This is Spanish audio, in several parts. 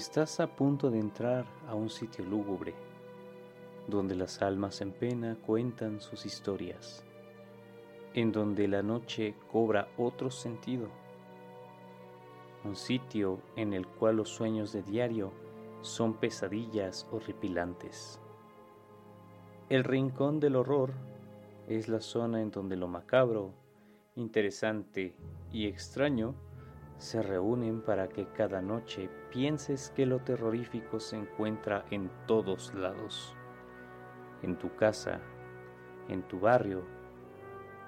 Estás a punto de entrar a un sitio lúgubre, donde las almas en pena cuentan sus historias, en donde la noche cobra otro sentido, un sitio en el cual los sueños de diario son pesadillas horripilantes. El rincón del horror es la zona en donde lo macabro, interesante y extraño se reúnen para que cada noche pienses que lo terrorífico se encuentra en todos lados, en tu casa, en tu barrio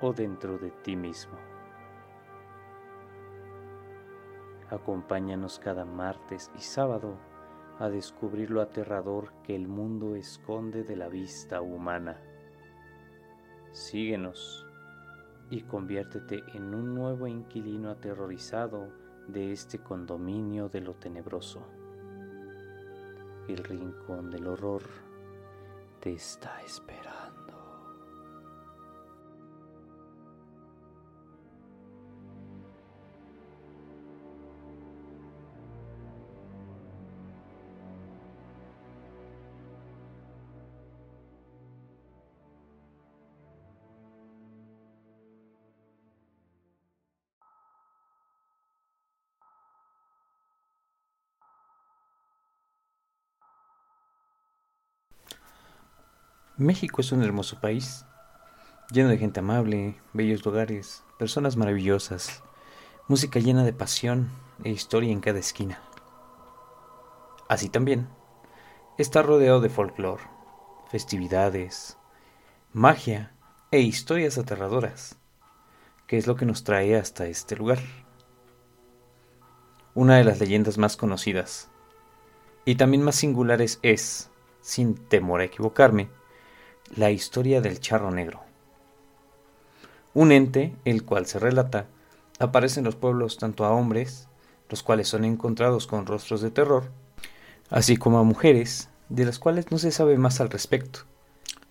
o dentro de ti mismo. Acompáñanos cada martes y sábado a descubrir lo aterrador que el mundo esconde de la vista humana. Síguenos y conviértete en un nuevo inquilino aterrorizado de este condominio de lo tenebroso. El rincón del horror te está esperando. México es un hermoso país, lleno de gente amable, bellos lugares, personas maravillosas, música llena de pasión e historia en cada esquina. Así también, está rodeado de folclore, festividades, magia e historias aterradoras, que es lo que nos trae hasta este lugar. Una de las leyendas más conocidas y también más singulares es, sin temor a equivocarme, la historia del charro negro. Un ente, el cual se relata, aparece en los pueblos tanto a hombres, los cuales son encontrados con rostros de terror, así como a mujeres, de las cuales no se sabe más al respecto,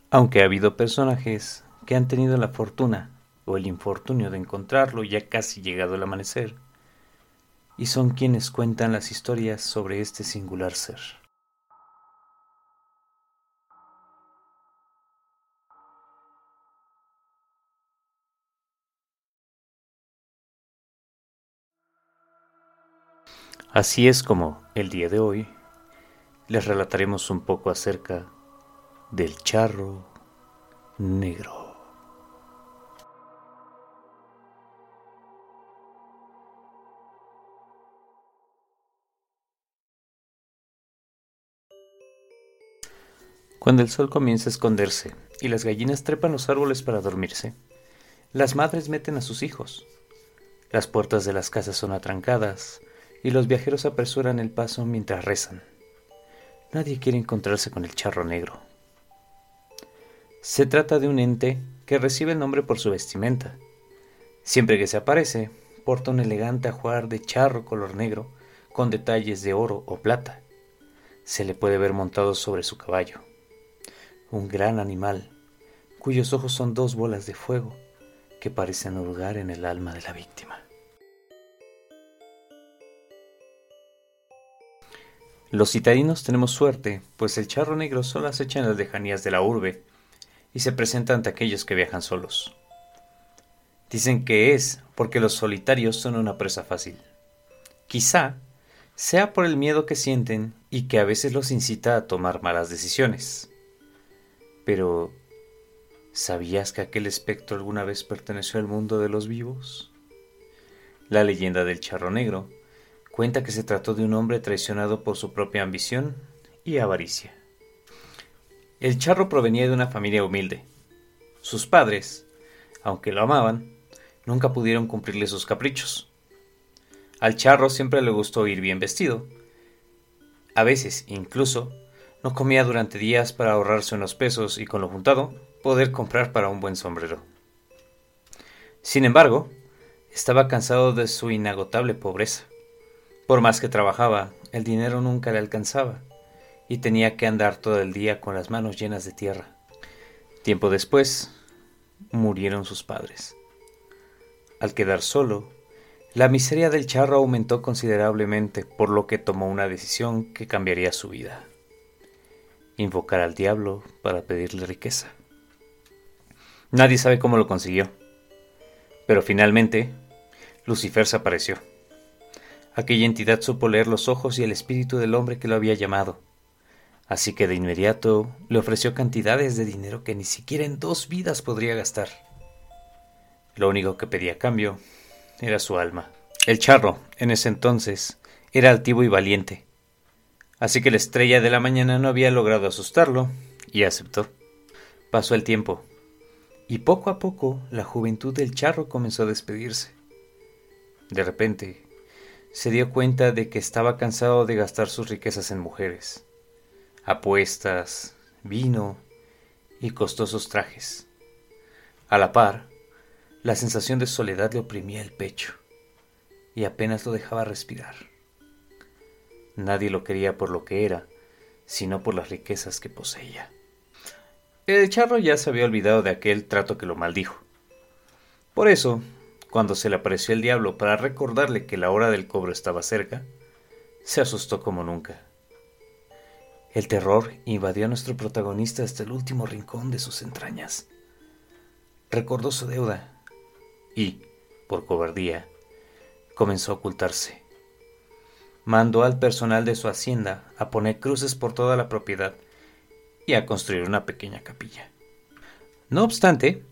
aunque ha habido personajes que han tenido la fortuna o el infortunio de encontrarlo ya casi llegado el amanecer, y son quienes cuentan las historias sobre este singular ser. Así es como el día de hoy les relataremos un poco acerca del charro negro. Cuando el sol comienza a esconderse y las gallinas trepan los árboles para dormirse, las madres meten a sus hijos. Las puertas de las casas son atrancadas, y los viajeros apresuran el paso mientras rezan. Nadie quiere encontrarse con el charro negro. Se trata de un ente que recibe el nombre por su vestimenta. Siempre que se aparece, porta un elegante ajuar de charro color negro con detalles de oro o plata. Se le puede ver montado sobre su caballo. Un gran animal, cuyos ojos son dos bolas de fuego que parecen hurgar en el alma de la víctima. Los citadinos tenemos suerte, pues el charro negro solo acecha en las lejanías de la urbe y se presenta ante aquellos que viajan solos. Dicen que es porque los solitarios son una presa fácil. Quizá sea por el miedo que sienten y que a veces los incita a tomar malas decisiones. Pero, ¿sabías que aquel espectro alguna vez perteneció al mundo de los vivos? La leyenda del charro negro cuenta que se trató de un hombre traicionado por su propia ambición y avaricia. El charro provenía de una familia humilde. Sus padres, aunque lo amaban, nunca pudieron cumplirle sus caprichos. Al charro siempre le gustó ir bien vestido. A veces, incluso, no comía durante días para ahorrarse unos pesos y con lo juntado poder comprar para un buen sombrero. Sin embargo, estaba cansado de su inagotable pobreza. Por más que trabajaba, el dinero nunca le alcanzaba y tenía que andar todo el día con las manos llenas de tierra. Tiempo después, murieron sus padres. Al quedar solo, La miseria del charro aumentó considerablemente, por lo que tomó una decisión que cambiaría su vida. Invocar al diablo para pedirle riqueza. Nadie sabe cómo lo consiguió, pero finalmente Lucifer se apareció. Aquella entidad supo leer los ojos y el espíritu del hombre que lo había llamado, así que de inmediato le ofreció cantidades de dinero que ni siquiera en dos vidas podría gastar. Lo único que pedía cambio era su alma. El charro, en ese entonces, era altivo y valiente, así que la estrella de la mañana no había logrado asustarlo y aceptó. Pasó el tiempo, y poco a poco la juventud del charro comenzó a despedirse. De repente, se dio cuenta de que estaba cansado de gastar sus riquezas en mujeres, apuestas, vino y costosos trajes. A la par, la sensación de soledad le oprimía el pecho y apenas lo dejaba respirar. Nadie lo quería por lo que era, sino por las riquezas que poseía. El charro ya se había olvidado de aquel trato que lo maldijo. Por eso, cuando se le apareció el diablo para recordarle que la hora del cobro estaba cerca, se asustó como nunca. El terror invadió a nuestro protagonista hasta el último rincón de sus entrañas. Recordó su deuda y, por cobardía, comenzó a ocultarse. Mandó al personal de su hacienda a poner cruces por toda la propiedad y a construir una pequeña capilla. No obstante,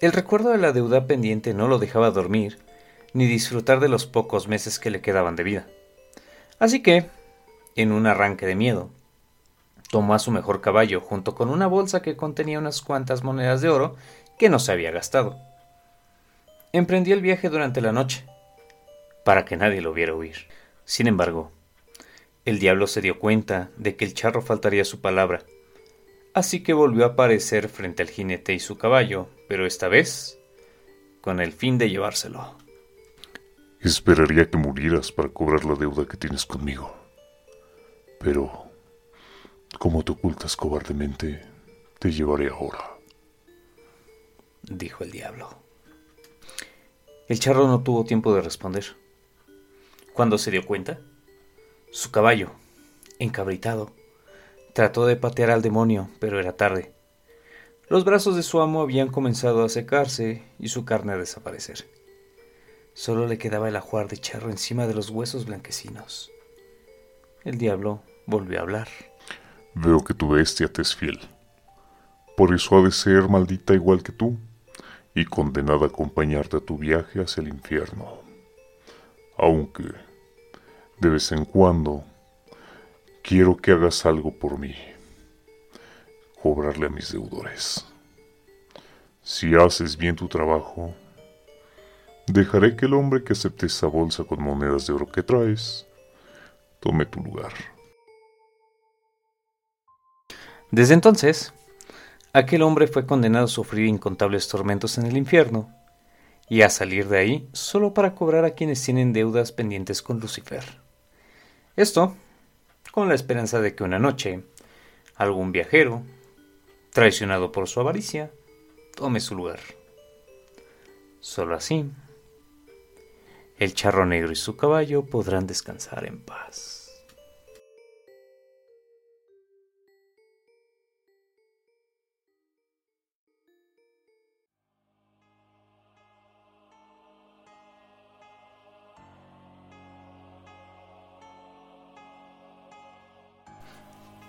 el recuerdo de la deuda pendiente no lo dejaba dormir ni disfrutar de los pocos meses que le quedaban de vida. Así que, en un arranque de miedo, tomó a su mejor caballo junto con una bolsa que contenía unas cuantas monedas de oro que no se había gastado emprendió el viaje durante la noche, para que nadie lo viera huir. Sin embargo, el diablo se dio cuenta de que el charro faltaría su palabra, así que volvió a aparecer frente al jinete y su caballo, pero esta vez con el fin de llevárselo. Esperaría que murieras para cobrar la deuda que tienes conmigo. Pero, como te ocultas cobardemente, te llevaré ahora, dijo el diablo. El charro no tuvo tiempo de responder. Cuando se dio cuenta, su caballo, encabritado, trató de patear al demonio, pero era tarde. Los brazos de su amo habían comenzado a secarse y su carne a desaparecer. Solo le quedaba el ajuar de charro encima de los huesos blanquecinos. El diablo volvió a hablar. Veo que tu bestia te es fiel. Por eso ha de ser maldita igual que tú y condenada a acompañarte a tu viaje hacia el infierno. Aunque, de vez en cuando, quiero que hagas algo por mí. Cobrarle a mis deudores. Si haces bien tu trabajo, dejaré que el hombre que acepte esa bolsa con monedas de oro que traes tome tu lugar. Desde entonces, Aquel hombre fue condenado a sufrir incontables tormentos en el infierno y a salir de ahí solo para cobrar a quienes tienen deudas pendientes con Lucifer. Esto con la esperanza de que una noche algún viajero, traicionado por su avaricia, tome su lugar. Solo así, el charro negro y su caballo podrán descansar en paz.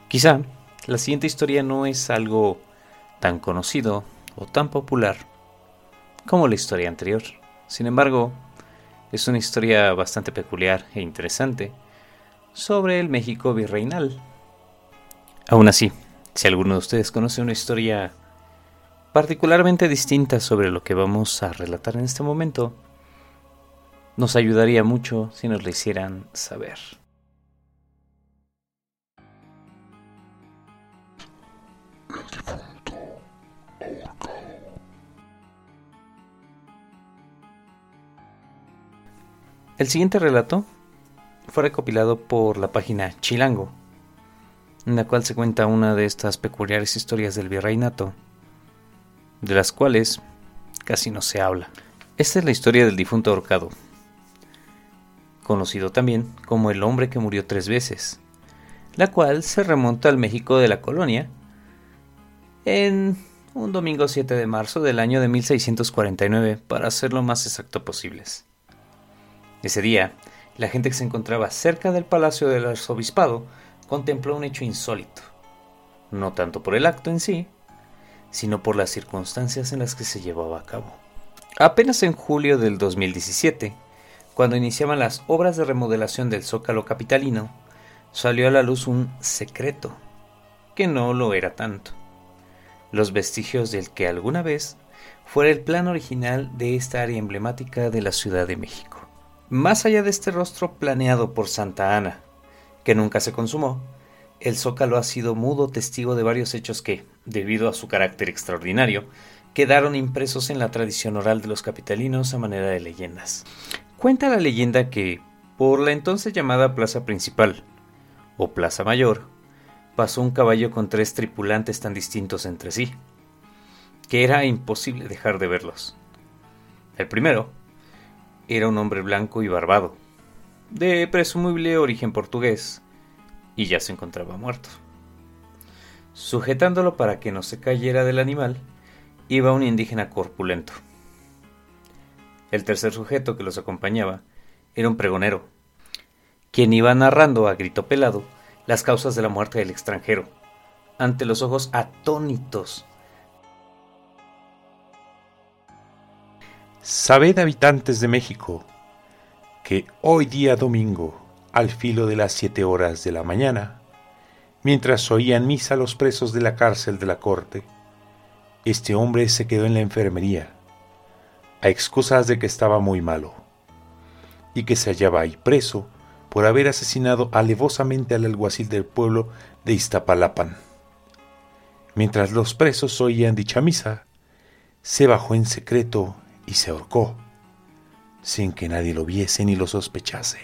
Quizá la siguiente historia no es algo tan conocido o tan popular como la historia anterior. Sin embargo, es una historia bastante peculiar e interesante sobre el México virreinal. Aún así, si alguno de ustedes conoce una historia particularmente distinta sobre lo que vamos a relatar en este momento, nos ayudaría mucho si nos lo hicieran saber. El siguiente relato fue recopilado por la página Chilango, en la cual se cuenta una de estas peculiares historias del virreinato, de las cuales casi no se habla. Esta es la historia del difunto ahorcado, conocido también como el hombre que murió tres veces, la cual se remonta al México de la colonia en un domingo 7 de marzo del año de 1649, para ser lo más exacto posibles. Ese día, la gente que se encontraba cerca del palacio del arzobispado contempló un hecho insólito, no tanto por el acto en sí, sino por las circunstancias en las que se llevaba a cabo. Apenas en julio del 2017, cuando iniciaban las obras de remodelación del Zócalo capitalino, salió a la luz un secreto, que no lo era tanto. Los vestigios del que alguna vez fuera el plan original de esta área emblemática de la Ciudad de México. Más allá de este rostro planeado por Santa Ana, que nunca se consumó, el Zócalo ha sido mudo testigo de varios hechos que, debido a su carácter extraordinario, quedaron impresos en la tradición oral de los capitalinos a manera de leyendas. Cuenta la leyenda que, por la entonces llamada Plaza Principal, o Plaza Mayor, pasó un caballo con tres tripulantes tan distintos entre sí, que era imposible dejar de verlos. El primero era un hombre blanco y barbado, de presumible origen portugués, y ya se encontraba muerto. Sujetándolo para que no se cayera del animal, iba un indígena corpulento. El tercer sujeto que los acompañaba era un pregonero, quien iba narrando a grito pelado las causas de la muerte del extranjero, ante los ojos atónitos. Sabed habitantes de México, que hoy día domingo, al filo de las siete horas de la mañana, mientras oían misa los presos de la cárcel de la corte, este hombre se quedó en la enfermería, a excusas de que estaba muy malo, y que se hallaba ahí preso por haber asesinado alevosamente al alguacil del pueblo de Iztapalapan. Mientras los presos oían dicha misa, se bajó en secreto y se ahorcó, sin que nadie lo viese ni lo sospechase.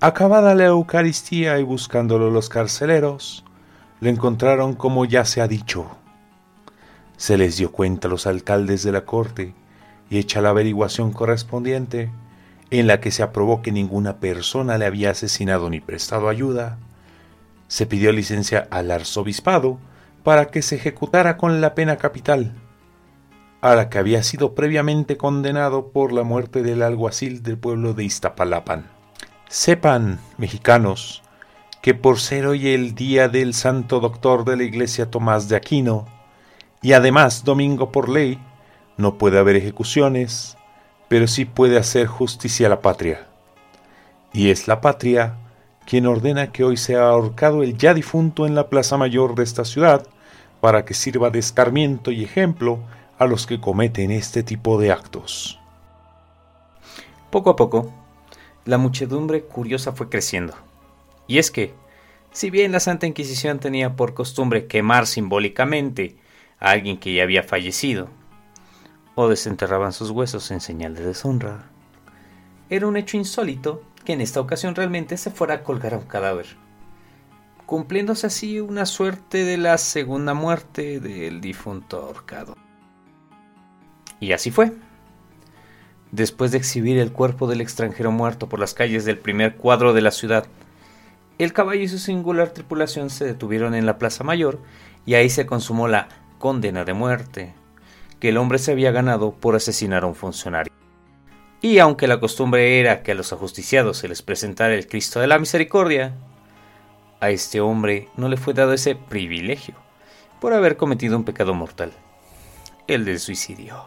Acabada la Eucaristía y buscándolo los carceleros, lo encontraron como ya se ha dicho. Se les dio cuenta a los alcaldes de la corte y hecha la averiguación correspondiente, en la que se aprobó que ninguna persona le había asesinado ni prestado ayuda, se pidió licencia al arzobispado para que se ejecutara con la pena capital, a la que había sido previamente condenado por la muerte del alguacil del pueblo de Iztapalapan. Sepan, mexicanos, que por ser hoy el día del santo doctor de la iglesia Tomás de Aquino, y además domingo por ley, no puede haber ejecuciones, pero sí puede hacer justicia a la patria. Y es la patria quien ordena que hoy sea ahorcado el ya difunto en la plaza mayor de esta ciudad, para que sirva de escarmiento y ejemplo a los que cometen este tipo de actos. Poco a poco, la muchedumbre curiosa fue creciendo. Y es que, si bien la Santa Inquisición tenía por costumbre quemar simbólicamente a alguien que ya había fallecido, o desenterraban sus huesos en señal de deshonra, era un hecho insólito que en esta ocasión realmente se fuera a colgar a un cadáver, cumpliéndose así una suerte de la segunda muerte del difunto ahorcado. Y así fue. Después de exhibir el cuerpo del extranjero muerto por las calles del primer cuadro de la ciudad, el caballo y su singular tripulación se detuvieron en la Plaza Mayor y ahí se consumó la condena de muerte que el hombre se había ganado por asesinar a un funcionario. Y aunque la costumbre era que a los ajusticiados se les presentara el Cristo de la Misericordia, a este hombre no le fue dado ese privilegio por haber cometido un pecado mortal, el del suicidio.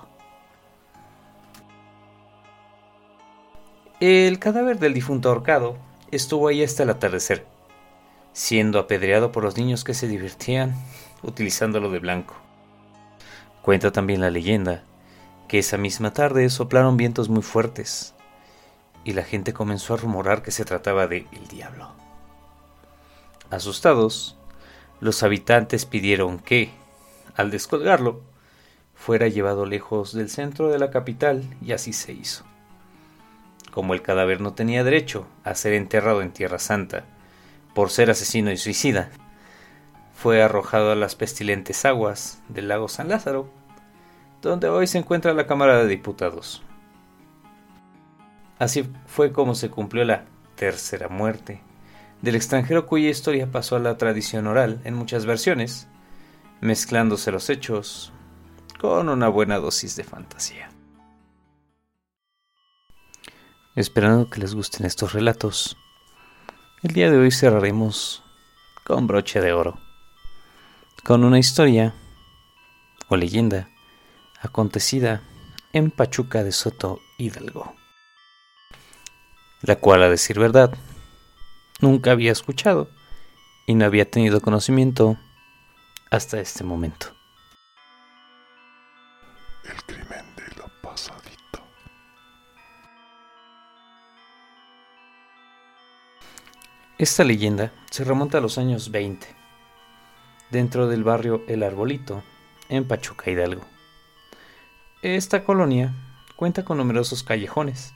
El cadáver del difunto ahorcado estuvo ahí hasta el atardecer, siendo apedreado por los niños que se divertían utilizándolo de blanco. Cuenta también la leyenda que esa misma tarde soplaron vientos muy fuertes y la gente comenzó a rumorar que se trataba de el diablo. Asustados, los habitantes pidieron que, al descolgarlo, fuera llevado lejos del centro de la capital y así se hizo como el cadáver no tenía derecho a ser enterrado en Tierra Santa por ser asesino y suicida, fue arrojado a las pestilentes aguas del lago San Lázaro, donde hoy se encuentra la Cámara de Diputados. Así fue como se cumplió la tercera muerte del extranjero cuya historia pasó a la tradición oral en muchas versiones, mezclándose los hechos con una buena dosis de fantasía. Esperando que les gusten estos relatos, el día de hoy cerraremos con broche de oro, con una historia o leyenda acontecida en Pachuca de Soto Hidalgo, la cual, a decir verdad, nunca había escuchado y no había tenido conocimiento hasta este momento. El crimen de la pasadita. Esta leyenda se remonta a los años 20, dentro del barrio El Arbolito, en Pachuca Hidalgo. Esta colonia cuenta con numerosos callejones,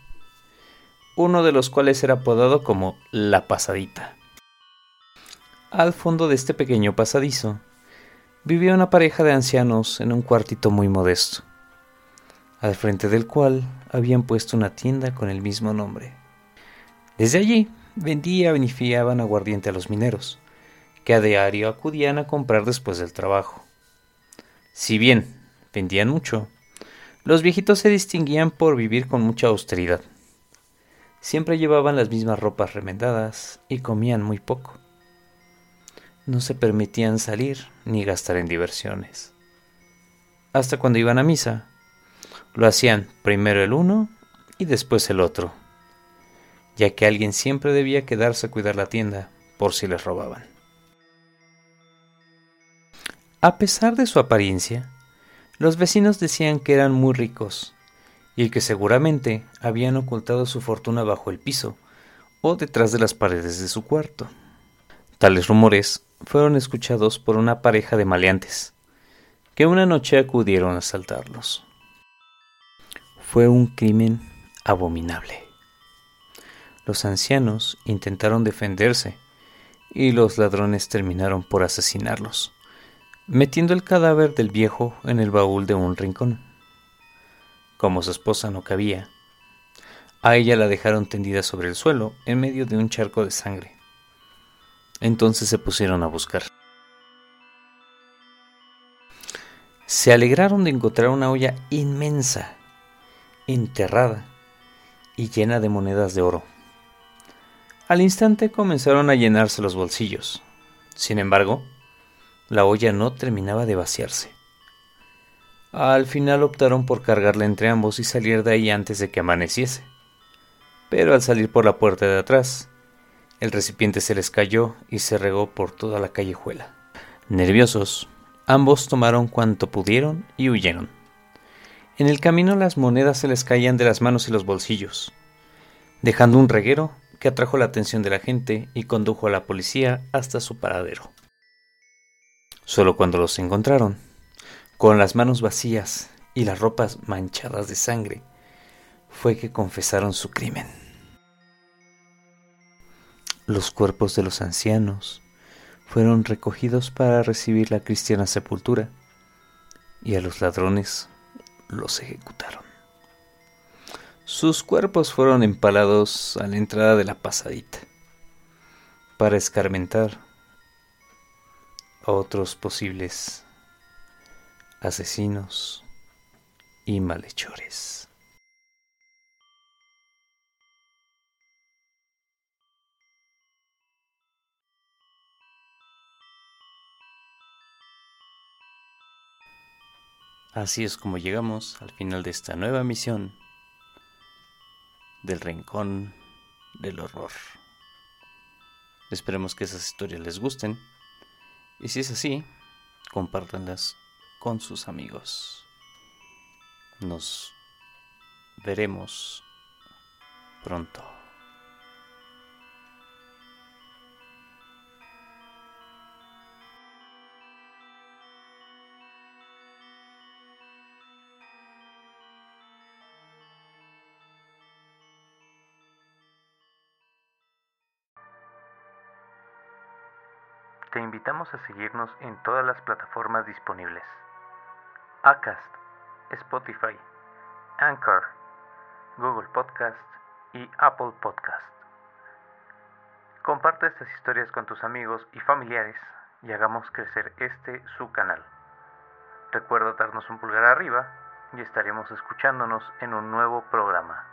uno de los cuales era apodado como La Pasadita. Al fondo de este pequeño pasadizo vivía una pareja de ancianos en un cuartito muy modesto, al frente del cual habían puesto una tienda con el mismo nombre. Desde allí vendía y fiaban aguardiente a los mineros, que a diario acudían a comprar después del trabajo. Si bien vendían mucho, los viejitos se distinguían por vivir con mucha austeridad. Siempre llevaban las mismas ropas remendadas y comían muy poco. No se permitían salir ni gastar en diversiones. Hasta cuando iban a misa, lo hacían primero el uno y después el otro, ya que alguien siempre debía quedarse a cuidar la tienda por si les robaban. A pesar de su apariencia, los vecinos decían que eran muy ricos y que seguramente habían ocultado su fortuna bajo el piso o detrás de las paredes de su cuarto. Tales rumores fueron escuchados por una pareja de maleantes, que una noche acudieron a asaltarlos. Fue un crimen abominable. Los ancianos intentaron defenderse y los ladrones terminaron por asesinarlos, metiendo el cadáver del viejo en el baúl de un rincón. Como su esposa no cabía, a ella la dejaron tendida sobre el suelo en medio de un charco de sangre. Entonces se pusieron a buscar. Se alegraron de encontrar una olla inmensa, enterrada y llena de monedas de oro. Al instante comenzaron a llenarse los bolsillos. Sin embargo, la olla no terminaba de vaciarse. Al final optaron por cargarla entre ambos y salir de ahí antes de que amaneciese. Pero al salir por la puerta de atrás, el recipiente se les cayó y se regó por toda la callejuela. Nerviosos, ambos tomaron cuanto pudieron y huyeron. En el camino las monedas se les caían de las manos y los bolsillos, dejando un reguero que atrajo la atención de la gente y condujo a la policía hasta su paradero. Solo cuando los encontraron, con las manos vacías y las ropas manchadas de sangre, fue que confesaron su crimen. Los cuerpos de los ancianos fueron recogidos para recibir la cristiana sepultura y a los ladrones los ejecutaron. Sus cuerpos fueron empalados a la entrada de la pasadita para escarmentar otros posibles asesinos y malhechores. Así es como llegamos al final de esta nueva misión del rincón del horror. Esperemos que esas historias les gusten y si es así, compártanlas con sus amigos. Nos veremos pronto. Te invitamos a seguirnos en todas las plataformas disponibles. Acast, Spotify, Anchor, Google Podcast y Apple Podcast. Comparte estas historias con tus amigos y familiares y hagamos crecer este su canal. Recuerda darnos un pulgar arriba y estaremos escuchándonos en un nuevo programa.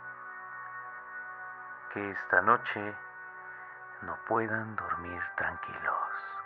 Que esta noche no puedan dormir tranquilos.